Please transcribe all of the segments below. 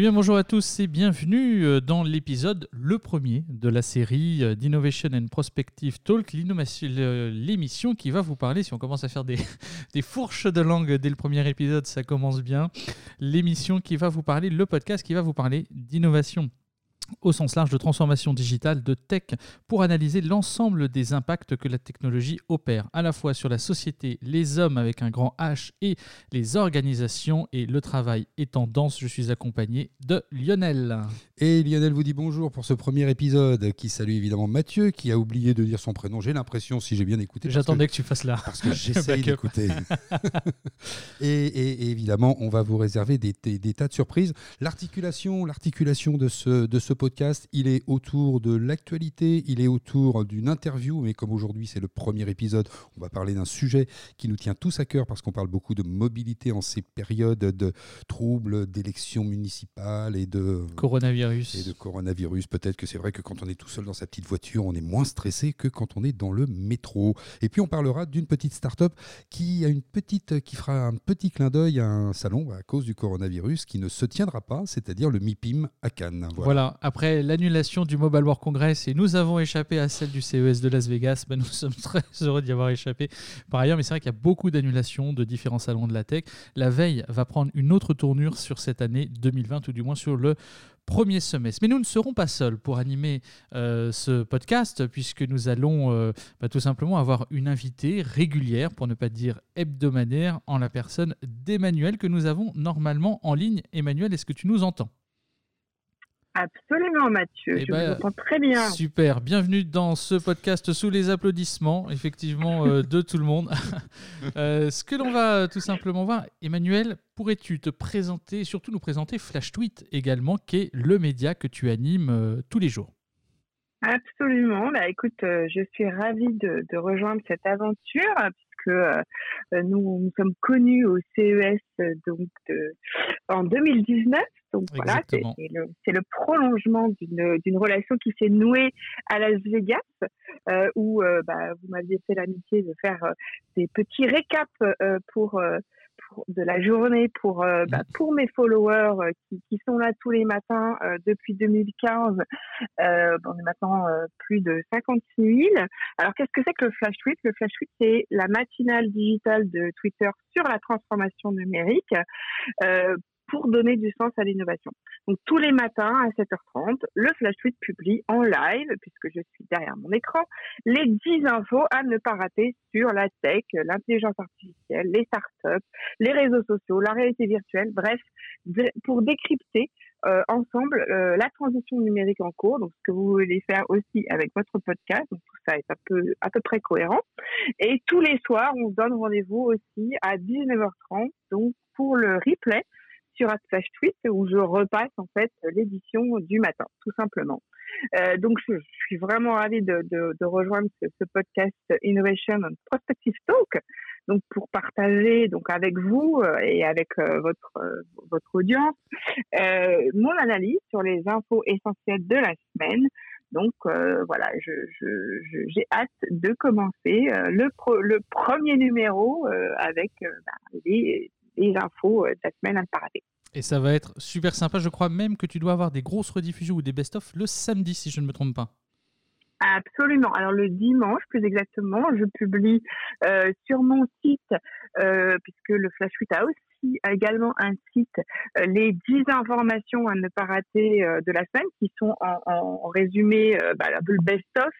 Eh bien bonjour à tous et bienvenue euh, dans l'épisode, le premier de la série euh, d'Innovation and Prospective Talk, l'émission qui va vous parler, si on commence à faire des, des fourches de langue dès le premier épisode, ça commence bien, l'émission qui va vous parler, le podcast qui va vous parler d'innovation au sens large de transformation digitale, de tech, pour analyser l'ensemble des impacts que la technologie opère, à la fois sur la société, les hommes avec un grand H et les organisations. Et le travail est tendance, je suis accompagné de Lionel. Et Lionel vous dit bonjour pour ce premier épisode, qui salue évidemment Mathieu, qui a oublié de dire son prénom. J'ai l'impression, si j'ai bien écouté. J'attendais que, tu fasses là. Parce que j'essaye d'écouter. et, évidemment, on va vous réserver des, tas de surprises. L'articulation, l'articulation de ce, de ce podcast, il est autour de l'actualité, il est autour d'une interview, mais comme aujourd'hui c'est le premier épisode, on va parler d'un sujet qui nous tient tous à cœur parce qu'on parle beaucoup de mobilité en ces périodes de troubles, d'élections municipales et de coronavirus. Et de coronavirus. Peut-être que c'est vrai que quand on est tout seul dans sa petite voiture, on est moins stressé que quand on est dans le métro. Et puis on parlera d'une petite start-up qui a une petite, qui fera un petit clin d'œil à un salon à cause du coronavirus qui ne se tiendra pas, c'est-à dire le MIPIM à Cannes. Voilà après l'annulation du Mobile World Congress et nous avons échappé à celle du CES de Las Vegas, ben nous sommes très heureux d'y avoir échappé par ailleurs, mais c'est vrai qu'il y a beaucoup d'annulations de différents salons de la tech. La veille va prendre une autre tournure sur cette année 2020, ou du moins sur le premier semestre. Mais nous ne serons pas seuls pour animer euh, ce podcast, puisque nous allons euh, bah, tout simplement avoir une invitée régulière, pour ne pas dire hebdomadaire, en la personne d'Emmanuel, que nous avons normalement en ligne. Emmanuel, est-ce que tu nous entends? Absolument, Mathieu. Eh je ben, vous entends très bien. Super. Bienvenue dans ce podcast sous les applaudissements, effectivement, euh, de tout le monde. Euh, ce que l'on va tout simplement voir, Emmanuel, pourrais-tu te présenter, surtout nous présenter Flash Tweet également, qui est le média que tu animes euh, tous les jours? Absolument. Bah, écoute, je suis ravie de, de rejoindre cette aventure puisque nous nous sommes connus au CES donc en 2019 donc voilà, c'est le, le, prolongement d'une relation qui s'est nouée à Las Vegas, euh, où euh, bah, vous m'aviez fait l'amitié de faire euh, des petits récaps euh, pour, pour, de la journée pour, bah, mm. pour mes followers qui, qui, sont là tous les matins depuis 2015. on est maintenant plus de 56 000. Alors qu'est-ce que c'est que le Flash Tweet? Le Flash Tweet, c'est la matinale digitale de Twitter sur la transformation numérique pour donner du sens à l'innovation. Donc tous les matins à 7h30, le Flash publie en live, puisque je suis derrière mon écran, les 10 infos à ne pas rater sur la tech, l'intelligence artificielle, les startups, les réseaux sociaux, la réalité virtuelle, bref, pour décrypter euh, ensemble euh, la transition numérique en cours, donc ce que vous voulez faire aussi avec votre podcast, donc tout ça est un peu à peu près cohérent. Et tous les soirs, on se donne rendez-vous aussi à 19h30, donc pour le replay sur Flash Tweet où je repasse en fait l'édition du matin, tout simplement. Euh, donc je, suis vraiment ravie de, de, de rejoindre ce, podcast Innovation and Prospective Talk, donc pour partager donc avec vous euh, et avec euh, votre votre audience mon analyse sur les infos essentielles de la semaine. Donc voilà, je, je, j'ai hâte de commencer le, le premier numéro avec bah, les les infos de la semaine à ne. Et ça va être super sympa. Je crois même que tu dois avoir des grosses rediffusions ou des best-of le samedi, si je ne me trompe pas. Absolument. Alors le dimanche, plus exactement, je publie euh, sur mon site, euh, puisque le Flash Week a aussi également un site, euh, les 10 informations à ne pas rater de la semaine, qui sont en, en résumé bah, le best-of,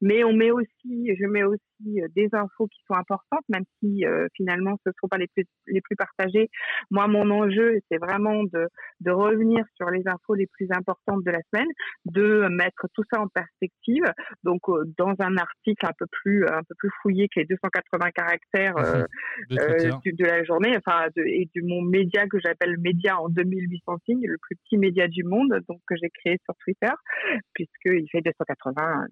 mais on met aussi, je mets aussi des infos qui sont importantes, même si finalement ce ne sont pas les plus, les plus partagées. Moi, mon enjeu, c'est vraiment de, de revenir sur les infos les plus importantes de la semaine, de mettre tout ça en perspective. Donc, dans un article un peu plus, un peu plus fouillé que les 280 caractères de, de, la journée, enfin, de, et du mon média que j'appelle média en 2800 signes, le plus petit média du monde, donc que j'ai créé sur Twitter, puisqu'il fait 280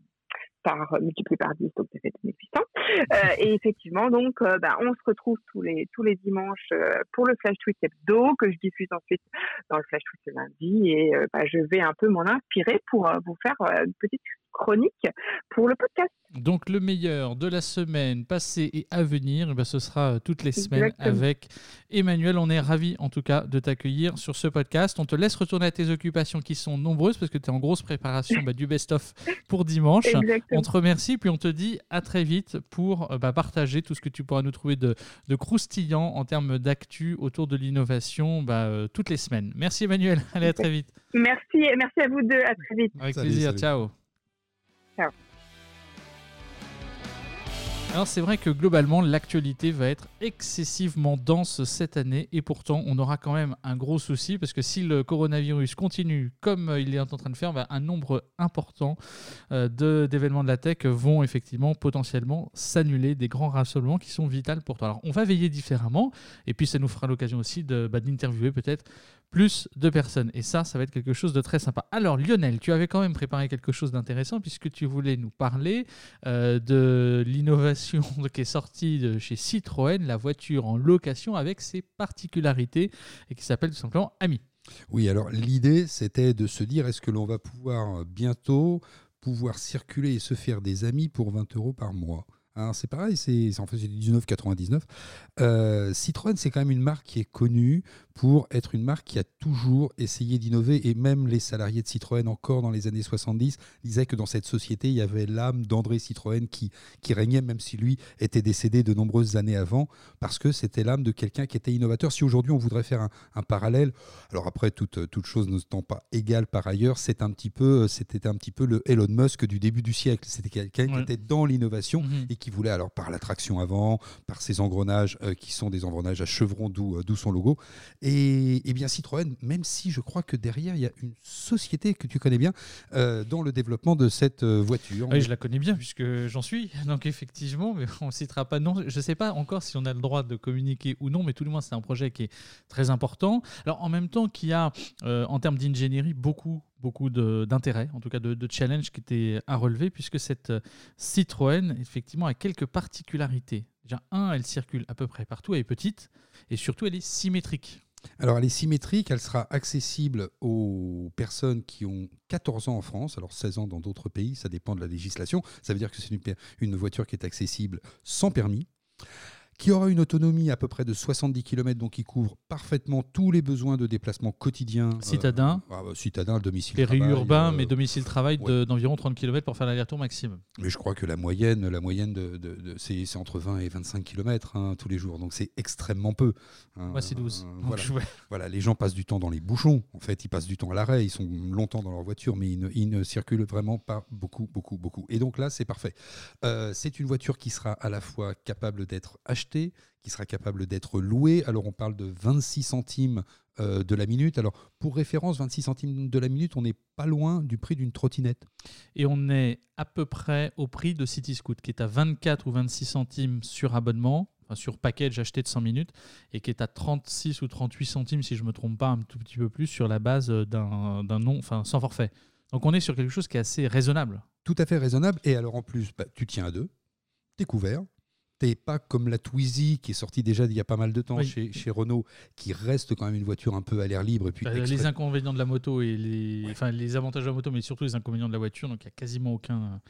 par multiplié par 10, donc ça fait 2800. Euh, et effectivement, donc, euh, bah, on se retrouve tous les tous les dimanches euh, pour le flash tweet hebdo que je diffuse ensuite dans le flash tweet le lundi, et bah, je vais un peu m'en inspirer pour vous faire une petite chroniques pour le podcast. Donc le meilleur de la semaine passée et à venir, eh ben, ce sera toutes les semaines avec Emmanuel. On est ravis en tout cas de t'accueillir sur ce podcast. On te laisse retourner à tes occupations qui sont nombreuses parce que tu es en grosse préparation bah, du best-of pour dimanche. On te remercie puis on te dit à très vite pour bah, partager tout ce que tu pourras nous trouver de, de croustillant en termes d'actu autour de l'innovation bah, euh, toutes les semaines. Merci Emmanuel. Allez, à très vite. Merci, merci à vous deux. À très vite. Avec plaisir. Ciao. Alors c'est vrai que globalement l'actualité va être excessivement dense cette année et pourtant on aura quand même un gros souci parce que si le coronavirus continue comme il est en train de faire, bah, un nombre important euh, d'événements de, la tech vont effectivement potentiellement s'annuler, des grands rassemblements qui sont vitaux pour toi. Alors on va veiller différemment et puis ça nous fera l'occasion aussi bah, d'interviewer peut-être plus de personnes. Et ça, ça va être quelque chose de très sympa. Alors Lionel, tu avais quand même préparé quelque chose d'intéressant puisque tu voulais nous parler euh, de l'innovation qui est sortie chez Citroën, la voiture en location avec ses particularités et qui s'appelle tout simplement Ami. Oui, alors l'idée, c'était de se dire, est-ce que l'on va pouvoir bientôt pouvoir circuler et se faire des amis pour 20 euros par mois? Hein, c'est pareil, c'est en fait 19,99. Euh, Citroën, c'est quand même une marque qui est connue pour être une marque qui a toujours essayé d'innover. Et même les salariés de Citroën, encore dans les années 70, disaient que dans cette société, il y avait l'âme d'André Citroën qui, qui régnait, même si lui était décédé de nombreuses années avant, parce que c'était l'âme de quelqu'un qui était innovateur. Si aujourd'hui on voudrait faire un, parallèle, alors après, toute, toute chose n'étant pas égale par ailleurs, c'est un petit peu, c'était un petit peu le Elon Musk du début du siècle. C'était quelqu'un qui était dans l'innovation mhm. et qui voulait, alors par la traction avant, par ses engrenages euh, qui sont des engrenages à chevrons, d'où euh, son logo. Et, bien Citroën, même si je crois que derrière, il y a une société que tu connais bien euh, dans le développement de cette voiture. Oui, je la connais bien puisque j'en suis. Donc effectivement, mais on ne citera pas non. Je ne sais pas encore si on a le droit de communiquer ou non, mais tout le moins c'est un projet qui est très important. Alors en même temps qu'il y a en termes d'ingénierie beaucoup beaucoup d'intérêt, en tout cas de, de, challenge qui était à relever, puisque cette euh, Citroën, effectivement, a quelques particularités. Déjà, un, elle circule à peu près partout, elle est petite, et surtout, elle est symétrique. Alors, elle est symétrique, elle sera accessible aux personnes qui ont 14 ans en France, alors 16 ans dans d'autres pays, ça dépend de la législation. Ça veut dire que c'est une, voiture qui est accessible sans permis qui aura une autonomie à peu près de 70 km, donc qui couvre parfaitement tous les besoins de déplacement quotidien. Euh, citadin. Ah bah, citadin, domicile Périurbain, euh, mais domicile travail d'environ 30 km pour faire l'aller-retour maximum. Mais je crois que la moyenne, la moyenne de, c'est entre 20 et 25 km hein, tous les jours, donc c'est extrêmement peu. Hein. c'est 12. Euh, voilà. les gens passent du temps dans les bouchons, en fait, ils passent du temps à l'arrêt, ils sont longtemps dans leur voiture, mais ils ne, circulent vraiment pas beaucoup, beaucoup, beaucoup. Et donc là, c'est parfait. c'est une voiture qui sera à la fois capable d'être achetée qui sera capable d'être loué. Alors on parle de 26 centimes euh, de la minute. Alors pour référence, 26 centimes de la minute, on n'est pas loin du prix d'une trottinette. Et on est à peu près au prix de CityScoot, qui est à 24 ou 26 centimes sur abonnement. Enfin, sur package acheté de 100 minutes et qui est à 36 ou 38 centimes si je ne me trompe pas un tout petit peu plus sur la base d'un nom, enfin sans forfait. Donc on est sur quelque chose qui est assez raisonnable. Tout à fait raisonnable et alors en plus bah, tu tiens à deux, tu es couvert, Pas comme la Twizy qui est sortie déjà il y a pas mal de temps chez, chez, Renault, qui reste quand même une voiture un peu à l'air libre. Et puis bah, les inconvénients de la moto et les, enfin, les avantages de la moto, mais surtout les inconvénients de la voiture. Donc il n'y a quasiment aucun,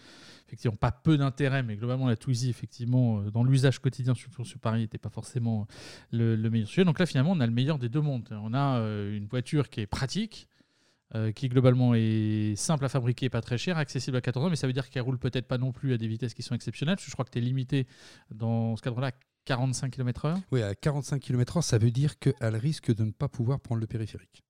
effectivement, pas peu d'intérêt, mais globalement la Twizy, effectivement, euh, dans l'usage quotidien, surtout sur Paris, n'était pas forcément le, le, meilleur sujet. Donc là, finalement, on a le meilleur des deux mondes. On a euh, une voiture qui est pratique, euh, qui globalement est simple à fabriquer, pas très cher, accessible à 14 ans, mais ça veut dire qu'elle roule peut-être pas non plus à des vitesses qui sont exceptionnelles. Je crois que tu es limité dans ce cadre-là à 45 km/h. Oui, à 45 km/h, ça veut dire qu'elle risque de ne pas pouvoir prendre le périphérique.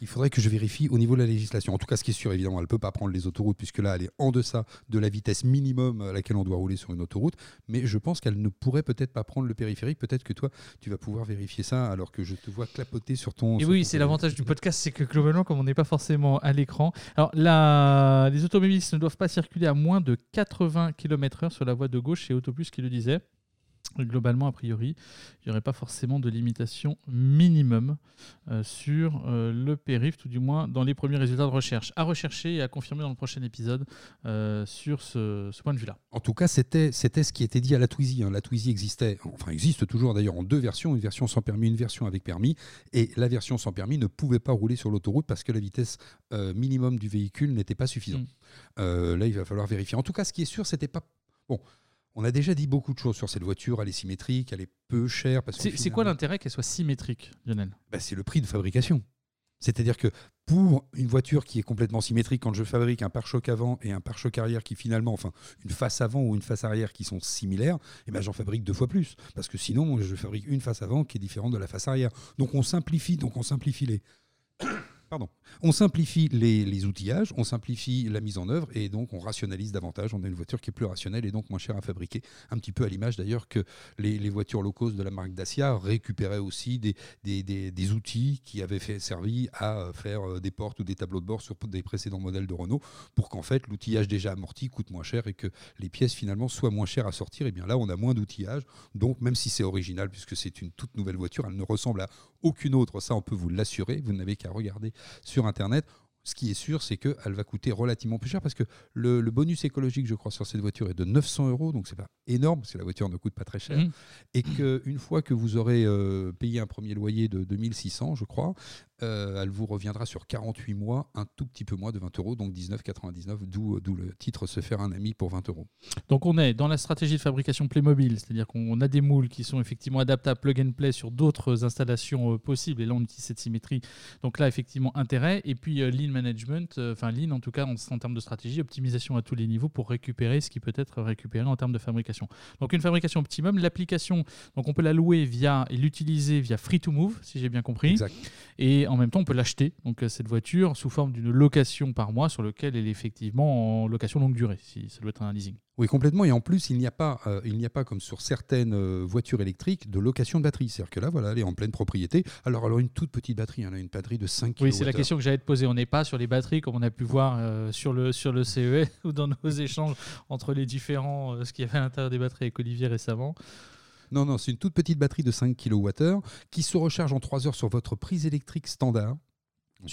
Il faudrait que je vérifie au niveau de la législation. En tout cas, ce qui est sûr, évidemment, elle ne peut pas prendre les autoroutes, puisque là, elle est en deçà de la vitesse minimum à laquelle on doit rouler sur une autoroute. Mais je pense qu'elle ne pourrait peut-être pas prendre le périphérique. Peut-être que toi, tu vas pouvoir vérifier ça alors que je te vois clapoter sur ton. Et oui, c'est l'avantage du podcast, c'est que globalement, comme on n'est pas forcément à l'écran, alors les automobilistes ne doivent pas circuler à moins de 80 km/h sur la voie de gauche, c'est Autoplus qui le disait. Globalement, a priori, il n'y aurait pas forcément de limitation minimum euh, sur euh, le périph', tout du moins dans les premiers résultats de recherche. À rechercher et à confirmer dans le prochain épisode euh, sur ce, point de vue-là. En tout cas, c'était ce qui était dit à la Twizy. Hein. La Twizy existait, enfin existe toujours d'ailleurs en deux versions, une version sans permis, une version avec permis. Et la version sans permis ne pouvait pas rouler sur l'autoroute parce que la vitesse minimum du véhicule n'était pas suffisante. Mm. là, il va falloir vérifier. En tout cas, ce qui est sûr, c'était pas... Bon, on a déjà dit beaucoup de choses sur cette voiture. Elle est symétrique, elle est peu chère. C'est quoi l'intérêt qu'elle soit symétrique, Lionel? Bah, C'est le prix de fabrication. C'est-à-dire que pour une voiture qui est complètement symétrique, quand je fabrique un pare-choc avant et un pare-choc arrière qui finalement, enfin, une face avant ou une face arrière qui sont similaires, eh ben, j'en fabrique deux fois plus. Parce que sinon, je fabrique une face avant qui est différente de la face arrière. Donc on simplifie, donc on simplifie les. On simplifie les, outillages, on simplifie la mise en œuvre et donc on rationalise davantage. On a une voiture qui est plus rationnelle et donc moins chère à fabriquer. Un petit peu à l'image d'ailleurs que les, voitures low de la marque Dacia récupéraient aussi des, outils qui avaient servi à faire euh, des portes ou des tableaux de bord sur des précédents modèles de Renault pour qu'en fait l'outillage déjà amorti coûte moins cher et que les pièces finalement soient moins chères à sortir. Et bien là, on a moins d'outillage. Donc même si c'est original puisque c'est une toute nouvelle voiture, elle ne ressemble à aucune autre. Ça, on peut vous l'assurer. Vous n'avez qu'à regarder sur Internet. Ce qui est sûr, c'est qu'elle va coûter relativement plus cher parce que le, bonus écologique, je crois, sur cette voiture est de 900 euros, donc c'est pas énorme parce que la voiture ne coûte pas très cher. Mmh. Et qu'une fois que vous aurez euh, payé un premier loyer de 2600, je crois, euh, elle vous reviendra sur 48 mois, un tout petit peu moins de 20 euros, donc 19,99, d'où, d'où le titre Se faire un ami pour 20 euros. Donc on est dans la stratégie de fabrication Playmobil, c'est-à-dire qu'on a des moules qui sont effectivement adaptables plug and play sur d'autres installations euh, possibles, et là on utilise cette symétrie. Donc là effectivement intérêt, et puis euh, lean management, enfin lean en tout cas en, en, termes de stratégie, optimisation à tous les niveaux pour récupérer ce qui peut être récupéré en termes de fabrication. Donc une fabrication optimum, l'application, donc on peut la louer via et l'utiliser via Free to Move, si j'ai bien compris. Exact. Et en même temps, on peut l'acheter, donc euh, cette voiture, sous forme d'une location par mois sur lequel elle est effectivement en location longue durée, si ça doit être un leasing. Oui, complètement. Et en plus, il n'y a pas, euh, il n'y a pas comme sur certaines euh, voitures électriques de location de batterie. C'est-à-dire que là, voilà, elle est en pleine propriété. Alors, alors une toute petite batterie, a une batterie de 5 kg. Oui, c'est la question que j'allais te poser. On n'est pas sur les batteries comme on a pu voir sur le sur le CE ou dans nos échanges entre les différents ce qu'il y avait à l'intérieur des batteries avec Olivier récemment. Non, non, c'est une toute petite batterie de 5 kWh qui se recharge en 3 heures sur votre prise électrique standard.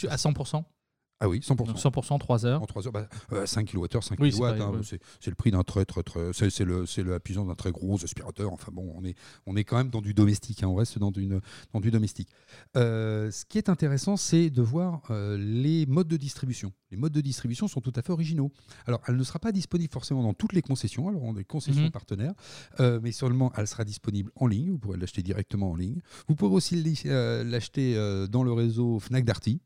À 100% ah oui, 100%. 100%, 3 heures. En 3 heures, 5 kWh, 5 kW, c'est le prix d'un très, très, très. C'est la puissance d'un très gros aspirateur. Enfin bon, on est, on est quand même dans du domestique, hein, on reste dans, une, dans du domestique. Euh, ce qui est intéressant, c'est de voir euh, les modes de distribution. Les modes de distribution sont tout à fait originaux. Alors, elle ne sera pas disponible forcément dans toutes les concessions, alors on a des concessions mhm. partenaires, euh, mais seulement elle sera disponible en ligne. Vous pourrez l'acheter directement en ligne. Vous pourrez aussi l'acheter dans le réseau Fnac Darty.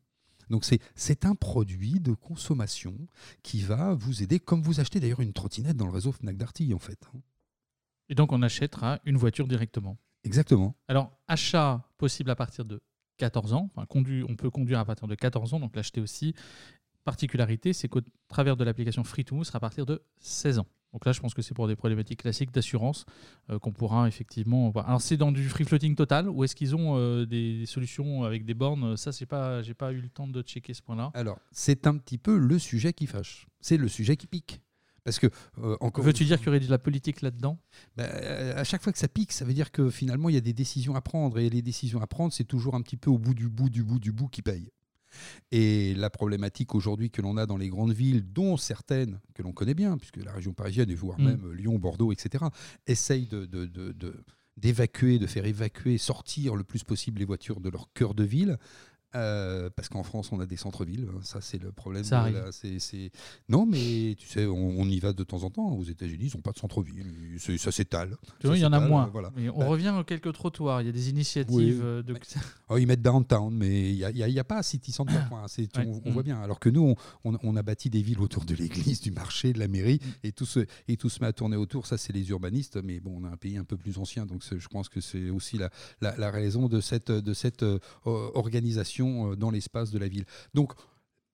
Donc c'est un produit de consommation qui va vous aider, comme vous achetez d'ailleurs une trottinette dans le réseau Fnac Darty en fait. Hein. Et donc on achètera une voiture directement. Exactement. Alors achat possible à partir de 14 ans, enfin, on peut conduire à partir de 14 ans, donc l'acheter aussi. Particularité, c'est qu'au travers de l'application Free to Move, sera à partir de 16 ans. Donc là, je pense que c'est pour des problématiques classiques d'assurance euh, qu'on pourra effectivement. Alors, c'est dans du free floating total ou est-ce qu'ils ont euh, des, solutions avec des bornes? Ça, c'est pas, j'ai pas eu le temps de checker ce point-là. Alors, c'est un petit peu le sujet qui fâche. C'est le sujet qui pique. Parce que, euh, encore Veux-tu dire qu'il y aurait de la politique là-dedans? Bah, À chaque fois que ça pique, ça veut dire que finalement, il y a des décisions à prendre. Et les décisions à prendre, c'est toujours un petit peu au bout du bout du bout du bout qui paye. Et la problématique aujourd'hui que l'on a dans les grandes villes, dont certaines que l'on connaît bien, puisque la région parisienne et voire mm. même Lyon, Bordeaux, etc., essayent de, d'évacuer, de faire évacuer, sortir le plus possible les voitures de leur cœur de ville, euh, parce qu'en France, on a des centres-villes. Hein, ça, c'est le problème. Ça Non, mais tu sais, on, y va de temps en temps. Aux États-Unis, ils n'ont pas de centre-ville. Ça s'étale. il y en a moins. on bah revient aux quelques trottoirs. Il y a des initiatives. Euh, de... Oh, ils mettent downtown, mais il n'y a, a, pas City Center. on, voit bien. Alors que nous, on, a bâti des villes autour de l'église, du marché, de la mairie, mm. et tout, se, et tout se met à tourner autour. Ça, c'est les urbanistes. Mais bon, on a un pays un peu plus ancien. Donc, je pense que c'est aussi la, la, raison de cette, de cette euh, organisation euh, dans l'espace de la ville. Donc,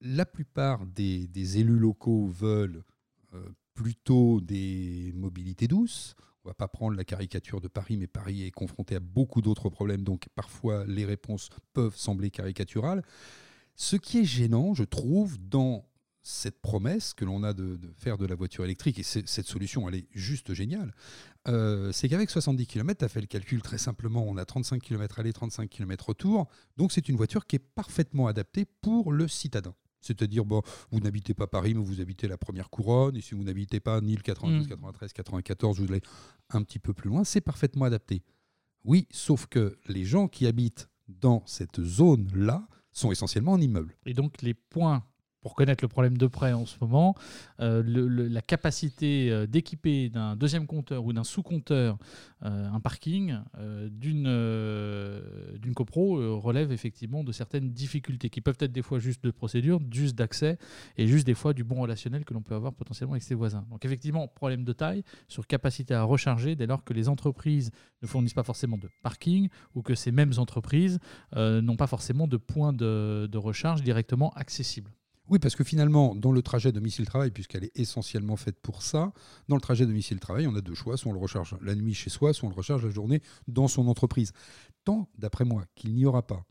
la plupart des, élus locaux veulent euh, plutôt des mobilités douces. On va pas prendre la caricature de Paris, mais Paris est confronté à beaucoup d'autres problèmes, donc parfois les réponses peuvent sembler caricaturales. Ce qui est gênant, je trouve, dans cette promesse que l'on a de, faire de la voiture électrique, et cette solution, elle est juste géniale, euh, c'est qu'avec 70 km, tu as fait le calcul très simplement, on a 35 km aller, 35 km retour, donc c'est une voiture qui est parfaitement adaptée pour le citadin. C'est-à-dire, bon, vous n'habitez pas Paris, mais vous habitez la première couronne, et si vous n'habitez pas ni le 92, 93, 94, vous allez un petit peu plus loin, c'est parfaitement adapté. Oui, sauf que les gens qui habitent dans cette zone-là sont essentiellement en immeuble. Et donc les points pour connaître le problème de près en ce moment, euh, la capacité euh, d'équiper d'un deuxième compteur ou d'un sous-compteur euh, un parking d'une d'une copro relève effectivement de certaines difficultés qui peuvent être des fois juste de procédure, juste d'accès et juste des fois du bon relationnel que l'on peut avoir potentiellement avec ses voisins. Donc effectivement, problème de taille sur capacité à recharger dès lors que les entreprises ne fournissent pas forcément de parking ou que ces mêmes entreprises n'ont pas forcément de points de, de recharge directement accessibles. Oui, parce que finalement, dans le trajet domicile-travail, puisqu'elle est essentiellement faite pour ça, dans le trajet domicile-travail, on a deux choix. Soit on le recharge la nuit chez soi, soit on le recharge la journée dans son entreprise. Tant, d'après moi, qu'il n'y aura pas,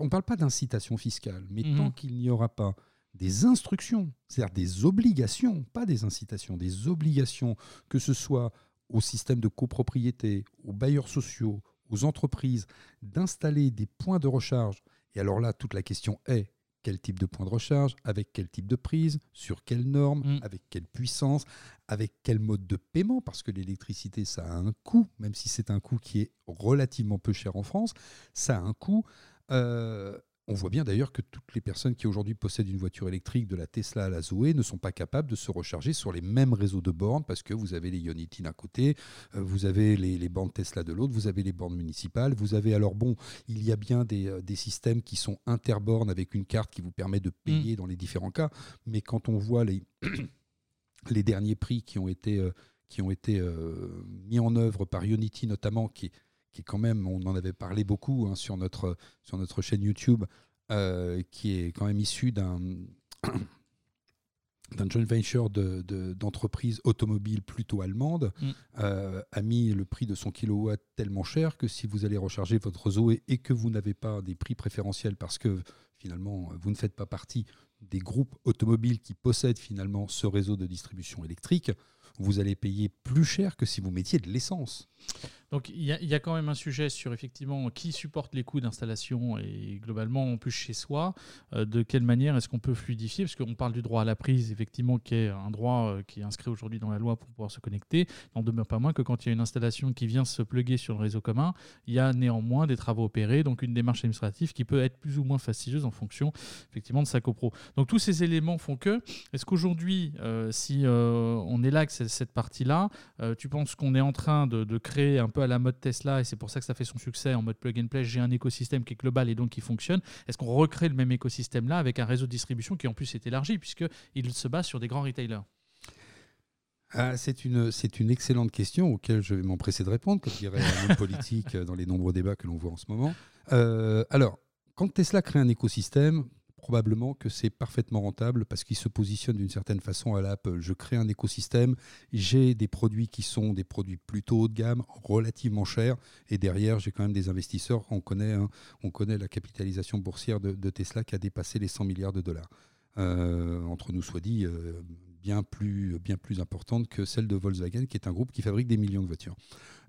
on ne parle pas d'incitation fiscale, mais mhm. tant qu'il n'y aura pas des instructions, c'est-à-dire des obligations, pas des incitations, des obligations, que ce soit au système de copropriété, aux bailleurs sociaux, aux entreprises, d'installer des points de recharge. Et alors là, toute la question est, quel type de point de recharge, avec quel type de prise, sur quelle norme, mm. avec quelle puissance, avec quel mode de paiement, parce que l'électricité, ça a un coût, même si c'est un coût qui est relativement peu cher en France, ça a un coût. Euh, on voit bien d'ailleurs que toutes les personnes qui aujourd'hui possèdent une voiture électrique de la Tesla à la Zoé ne sont pas capables de se recharger sur les mêmes réseaux de bornes parce que vous avez les Ionity d'un côté, euh, vous avez les, bornes Tesla de l'autre, vous avez les bornes municipales, vous avez alors bon, il y a bien des, euh, systèmes qui sont interbornes avec une carte qui vous permet de payer mm. dans les différents cas, mais quand on voit les, les derniers prix qui ont été, euh, qui ont été mis en œuvre par Ionity notamment, qui qui est quand même, on en avait parlé beaucoup hein, sur, notre, sur notre chaîne YouTube, euh, qui est quand même issu d'un d'un joint venture d'entreprise de, automobile plutôt allemande, mm. euh, a mis le prix de son kilowatt tellement cher que si vous allez recharger votre Zoé et que vous n'avez pas des prix préférentiels parce que finalement vous ne faites pas partie des groupes automobiles qui possèdent finalement ce réseau de distribution électrique, vous allez payer plus cher que si vous mettiez de l'essence. Donc il y, a quand même un sujet sur effectivement qui supporte les coûts d'installation et globalement en plus chez soi, euh, de quelle manière est-ce qu'on peut fluidifier, parce qu'on parle du droit à la prise effectivement qui est un droit euh, qui est inscrit aujourd'hui dans la loi pour pouvoir se connecter, n'en demeure pas moins que quand il y a une installation qui vient se pluguer sur le réseau commun, il y a néanmoins des travaux opérés, donc une démarche administrative qui peut être plus ou moins fastidieuse en fonction effectivement de sa copro. Donc tous ces éléments font que, est-ce qu'aujourd'hui, euh, si on avec cette partie-là, tu penses qu'on est en train de créer un à la mode Tesla et c'est pour ça que ça fait son succès en mode plug and play. J'ai un écosystème qui est global et donc qui fonctionne. Est-ce qu'on recrée le même écosystème là avec un réseau de distribution qui en plus est élargi puisqu'il se base sur des grands retailers? Ah, c'est une, une excellente question auquel je vais m'empresser de répondre, comme dirait un homme politique dans les nombreux débats que l'on voit en ce moment. Euh, alors, quand Tesla crée un écosystème, probablement que c'est parfaitement rentable parce qu'il se positionne d'une certaine façon à l'Apple. Je crée un écosystème, j'ai des produits qui sont des produits plutôt haut de gamme, relativement chers, et derrière, j'ai quand même des investisseurs. On connaît, hein, on connaît la capitalisation boursière de, Tesla qui a dépassé les 100 milliards de dollars. Euh, entre nous soit dit, euh, bien, plus, bien plus importante que celle de Volkswagen, qui est un groupe qui fabrique des millions de voitures.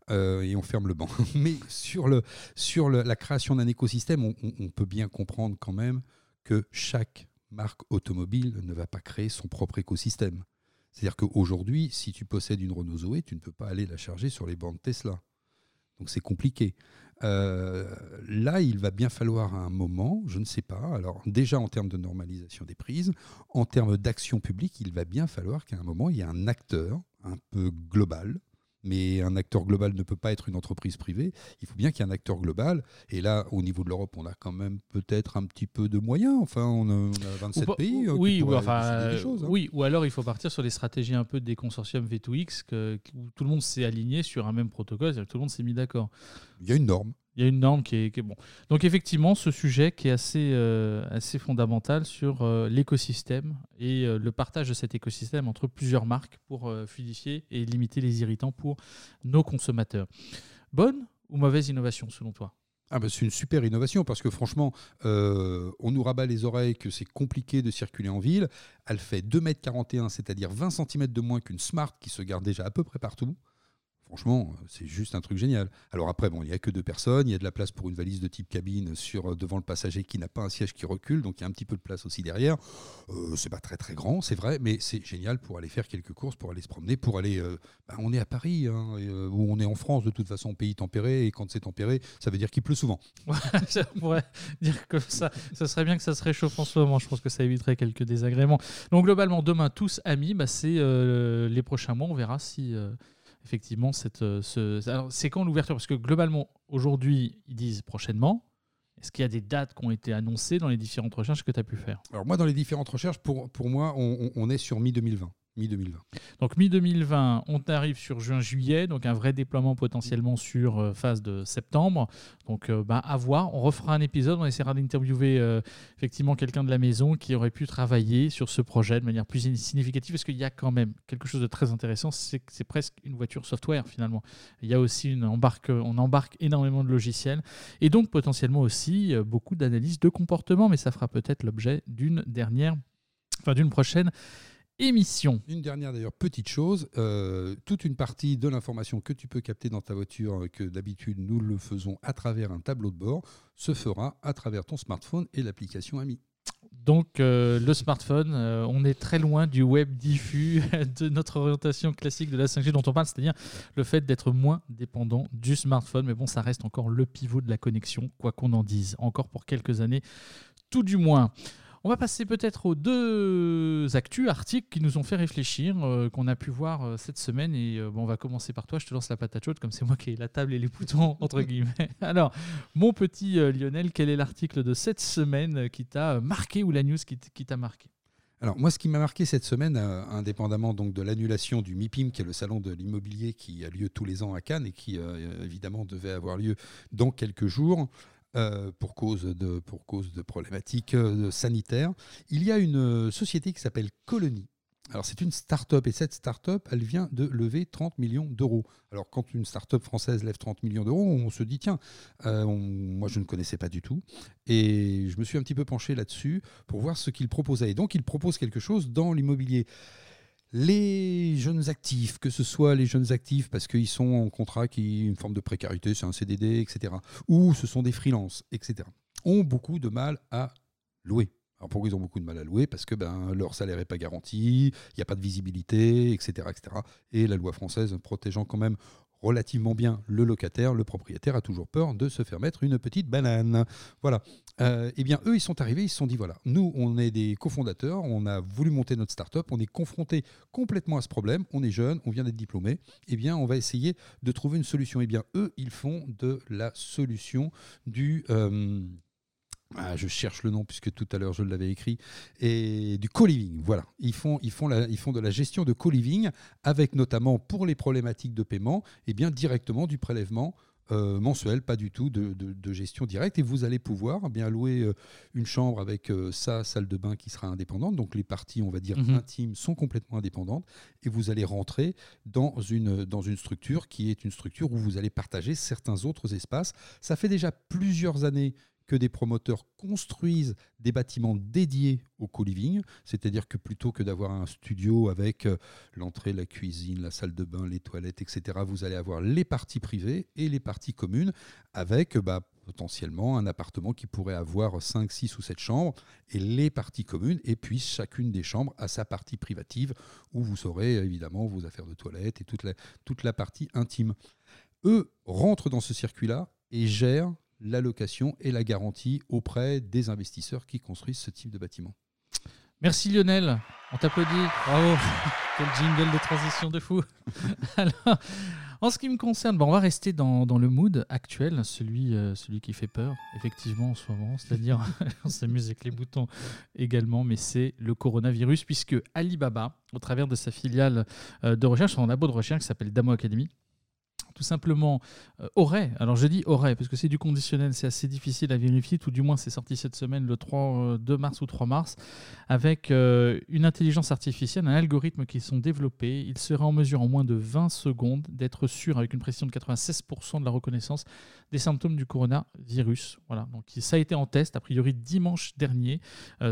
Euh, et on ferme le banc. Mais sur, le, sur la création d'un écosystème, on, peut bien comprendre quand même que chaque marque automobile ne va pas créer son propre écosystème. C'est-à-dire qu'aujourd'hui, si tu possèdes une Renault Zoé, tu ne peux pas aller la charger sur les bornes Tesla. Donc c'est compliqué. Euh, là, il va bien falloir à un moment, je ne sais pas, alors déjà en termes de normalisation des prises, en termes d'action publique, il va bien falloir qu'à un moment, il y ait un acteur un peu global mais un acteur global ne peut pas être une entreprise privée. Il faut bien qu'il y ait un acteur global. Et là, au niveau de l'Europe, on a quand même peut-être un petit peu de moyens. Enfin, on a, 27 pays. Euh, oui, ou, enfin, des choses, hein. oui, ou alors il faut partir sur les stratégies un peu des consortiums V2X, que, où tout le monde s'est aligné sur un même protocole, tout le monde s'est mis d'accord. Il y a une norme. Il y a une norme qui est, bon. Donc effectivement, ce sujet qui est assez, euh, fondamental sur euh, l'écosystème et euh, le partage de cet écosystème entre plusieurs marques pour fluidifier et limiter les irritants pour nos consommateurs. Bonne ou mauvaise innovation selon toi? Ah bah, c'est une super innovation parce que franchement, on nous rabat les oreilles que c'est compliqué de circuler en ville. Elle fait 2,41 m, c'est-à-dire 20 cm de moins qu'une Smart qui se garde déjà à peu près partout. Franchement, c'est juste un truc génial. Alors après, bon, il n'y a que deux personnes, il y a de la place pour une valise de type cabine sur, euh, devant le passager qui n'a pas un siège qui recule, donc il y a un petit peu de place aussi derrière. Euh, c'est pas très très grand, c'est vrai, mais c'est génial pour aller faire quelques courses, pour aller se promener, pour aller... Euh, bah, on est à Paris, hein, euh, ou on est en France de toute façon, pays tempéré, et quand c'est tempéré, ça veut dire qu'il pleut souvent. on pourrait dire que ça, ça serait bien que ça se réchauffe en ce moment, je pense que ça éviterait quelques désagréments. Donc globalement, demain, tous amis, bah, c'est les prochains mois, on verra si effectivement, cette, euh, ce... c'est quand l'ouverture? Parce que globalement, aujourd'hui, ils disent prochainement. Est-ce qu'il y a des dates qui ont été annoncées dans les différentes recherches que tu as pu faire? Alors moi, dans les différentes recherches, pour, moi, on, on est sur mi-2020 mi-2020. Donc mi-2020, on arrive sur juin-juillet, donc un vrai déploiement potentiellement sur euh, phase de septembre. Donc euh, bah, à voir, on refera un épisode, on essaiera d'interviewer euh, effectivement quelqu'un de la maison qui aurait pu travailler sur ce projet de manière plus significative, parce qu'il y a quand même quelque chose de très intéressant, c'est que c'est presque une voiture software finalement. Il y a aussi une embarque, on embarque énormément de logiciels, et donc potentiellement aussi beaucoup d'analyses de comportement, mais ça fera peut-être l'objet d'une dernière, enfin d'une prochaine émission. Une dernière d'ailleurs petite chose, euh, toute une partie de l'information que tu peux capter dans ta voiture, euh, que d'habitude nous le faisons à travers un tableau de bord, se fera à travers ton smartphone et l'application AMI. Donc euh, le smartphone, on est très loin du web diffus, de notre orientation classique de la 5G dont on parle, c'est-à-dire le fait d'être moins dépendant du smartphone. Mais bon, ça reste encore le pivot de la connexion, quoi qu'on en dise, encore pour quelques années, tout du moins. On va passer peut-être aux deux actus, articles qui nous ont fait réfléchir, euh, qu'on a pu voir euh, cette semaine. Et euh, bon, on va commencer par toi. Je te lance la patate chaude, comme c'est moi qui ai la table et les boutons, entre guillemets. Alors, mon petit Lionel, quel est l'article de cette semaine qui t'a marqué ou la news qui t'a marqué? Alors moi, ce qui m'a marqué cette semaine, indépendamment donc de l'annulation du MIPIM, qui est le salon de l'immobilier qui a lieu tous les ans à Cannes et qui évidemment devait avoir lieu dans quelques jours, euh, pour, cause de, pour cause de problématiques euh, sanitaires. Il y a une euh, société qui s'appelle Colony. Alors c'est une start-up et cette start-up, elle vient de lever 30 millions d'euros. Alors quand une start-up française lève 30 millions d'euros, on se dit tiens, moi je ne connaissais pas du tout et je me suis un petit peu penché là-dessus pour voir ce qu'il proposait. Et donc il propose quelque chose dans l'immobilier les jeunes actifs, que ce soit les jeunes actifs parce qu'ils sont en contrat qui une forme de précarité, c'est un CDD, etc., ou ce sont des freelances, etc., ont beaucoup de mal à louer. Alors pourquoi ils ont beaucoup de mal à louer? Parce que ben, leur salaire n'est pas garanti, il n'y a pas de visibilité, etc., etc. Et la loi française protégeant quand même relativement bien le locataire, le propriétaire a toujours peur de se faire mettre une petite banane. Voilà. Euh, eh bien, eux, ils sont arrivés, ils se sont dit voilà, nous, on est des cofondateurs, on a voulu monter notre start-up, on est confronté complètement à ce problème, on est jeune, on vient d'être diplômé, eh bien, on va essayer de trouver une solution. Eh bien, eux, ils font de la solution du. Euh, ah, je cherche le nom puisque tout à l'heure je l'avais écrit, et du co-living. Voilà, ils font, ils, font la, ils font de la gestion de co-living avec notamment pour les problématiques de paiement, et eh bien directement du prélèvement euh, mensuel, pas du tout de, gestion directe. Et vous allez pouvoir eh bien louer euh, une chambre avec euh, sa salle de bain qui sera indépendante. Donc les parties, on va dire, mhm. intimes sont complètement indépendantes. Et vous allez rentrer dans une, dans une structure qui est une structure où vous allez partager certains autres espaces. Ça fait déjà plusieurs années que des promoteurs construisent des bâtiments dédiés au co-living, c'est-à-dire que plutôt que d'avoir un studio avec euh, l'entrée, la cuisine, la salle de bain, les toilettes, etc., vous allez avoir les parties privées et les parties communes avec bah, potentiellement un appartement qui pourrait avoir 5, 6 ou 7 chambres et les parties communes, et puis chacune des chambres a sa partie privative où vous saurez évidemment vos affaires de toilette et toute la, toute la partie intime. Eux rentrent dans ce circuit-là et gèrent la location et la garantie auprès des investisseurs qui construisent ce type de bâtiment. Merci Lionel, on t'applaudit, bravo, quel jingle de transition de fou. Alors, en ce qui me concerne, bon, on va rester dans, le mood actuel, celui, euh, celui qui fait peur, effectivement, en ce moment, c'est-à-dire on s'amuse avec les boutons également, mais c'est le coronavirus, puisque Alibaba, au travers de sa filiale euh, de recherche, son labo de recherche qui s'appelle Damo Academy, tout simplement aurait, alors je dis aurait, parce que c'est du conditionnel, c'est assez difficile à vérifier, tout du moins c'est sorti cette semaine le 3, 2 mars ou 3 mars, avec une intelligence artificielle, un algorithme qui sont développés. Il serait en mesure en moins de 20 secondes d'être sûr, avec une précision de 96% de la reconnaissance, des symptômes du coronavirus. Voilà, donc ça a été en test, a priori dimanche dernier,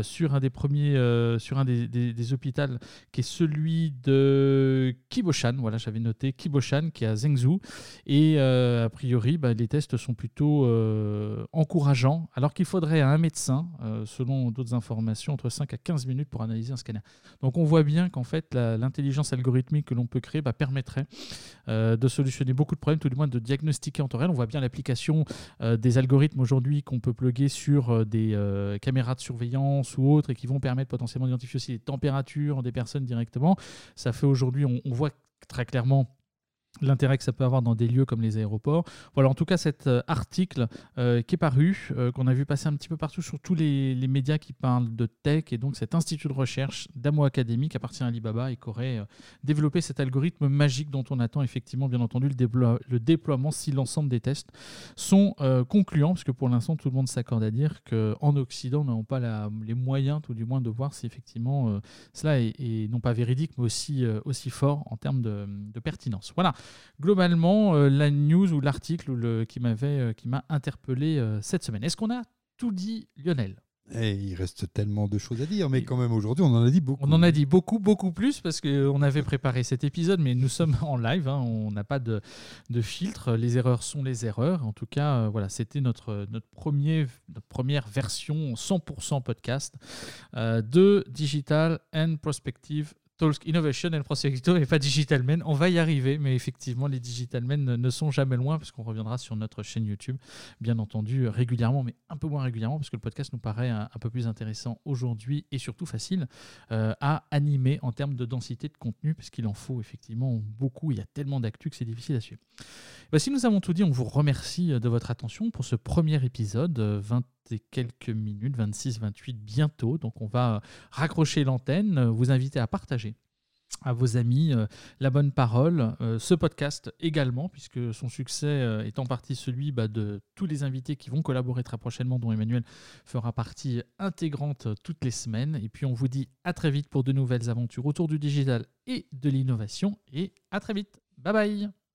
sur un des premiers, sur un des, des, hôpitaux qui est celui de Kiboshan. Voilà, j'avais noté Kiboshan qui est à Zhengzhou. Et a priori, bah, les tests sont plutôt encourageants, alors qu'il faudrait à un médecin, selon d'autres informations, entre 5 à 15 minutes pour analyser un scanner. Donc on voit bien qu'en fait, l'intelligence algorithmique que l'on peut créer bah, permettrait de solutionner beaucoup de problèmes, tout du moins de diagnostiquer en temps réel. On voit bien l'application des algorithmes aujourd'hui qu'on peut plugger sur des caméras de surveillance ou autres et qui vont permettre potentiellement d'identifier aussi les températures des personnes directement. Ça fait aujourd'hui, on voit très clairement l'intérêt que ça peut avoir dans des lieux comme les aéroports. Voilà, en tout cas, cet euh, article euh, qui est paru, euh, qu'on a vu passer un petit peu partout sur tous les, médias qui parlent de tech, et donc cet institut de recherche d'Amo Academy qui appartient à Alibaba et qui aurait développé cet algorithme magique dont on attend effectivement, bien entendu, le, déploiement si l'ensemble des tests sont concluants, parce que pour l'instant, tout le monde s'accorde à dire qu'en Occident, nous n'avons pas les moyens, tout du moins, de voir si effectivement cela est, non pas véridique, mais aussi, aussi fort en termes de pertinence. Voilà globalement euh, la news ou l'article qui m'avait euh, qui m'a interpellé euh, cette semaine. Est-ce qu'on a tout dit, Lionel? Et eh, il reste tellement de choses à dire, mais quand même aujourd'hui, on en a dit beaucoup. On en a dit beaucoup, beaucoup plus parce qu'on avait préparé cet épisode, mais nous sommes en live, hein, on n'a pas de, de, filtre. Les erreurs sont les erreurs. En tout cas, voilà, c'était notre, notre, premier, notre première version 100% podcast de Digital and Prospective Talk Innovation and Prospecto et pas Digital Men. On va y arriver, mais effectivement, les Digital Men ne, sont jamais loin parce qu'on reviendra sur notre chaîne YouTube, bien entendu, régulièrement, mais un peu moins régulièrement parce que le podcast nous paraît un, peu plus intéressant aujourd'hui et surtout facile euh, à animer en termes de densité de contenu parce qu'il en faut effectivement beaucoup. Il y a tellement d'actu que c'est difficile à suivre. Bah, si nous avons tout dit, on vous remercie de votre attention pour ce premier épisode, 20 et quelques minutes, 26, 28 bientôt. Donc on va raccrocher l'antenne, vous inviter à partager à vos amis euh, la bonne parole, euh, ce podcast également, puisque son succès euh, est en partie celui bah, de tous les invités qui vont collaborer très prochainement, dont Emmanuel fera partie intégrante toutes les semaines. Et puis on vous dit à très vite pour de nouvelles aventures autour du digital et de l'innovation. Et à très vite. Bye bye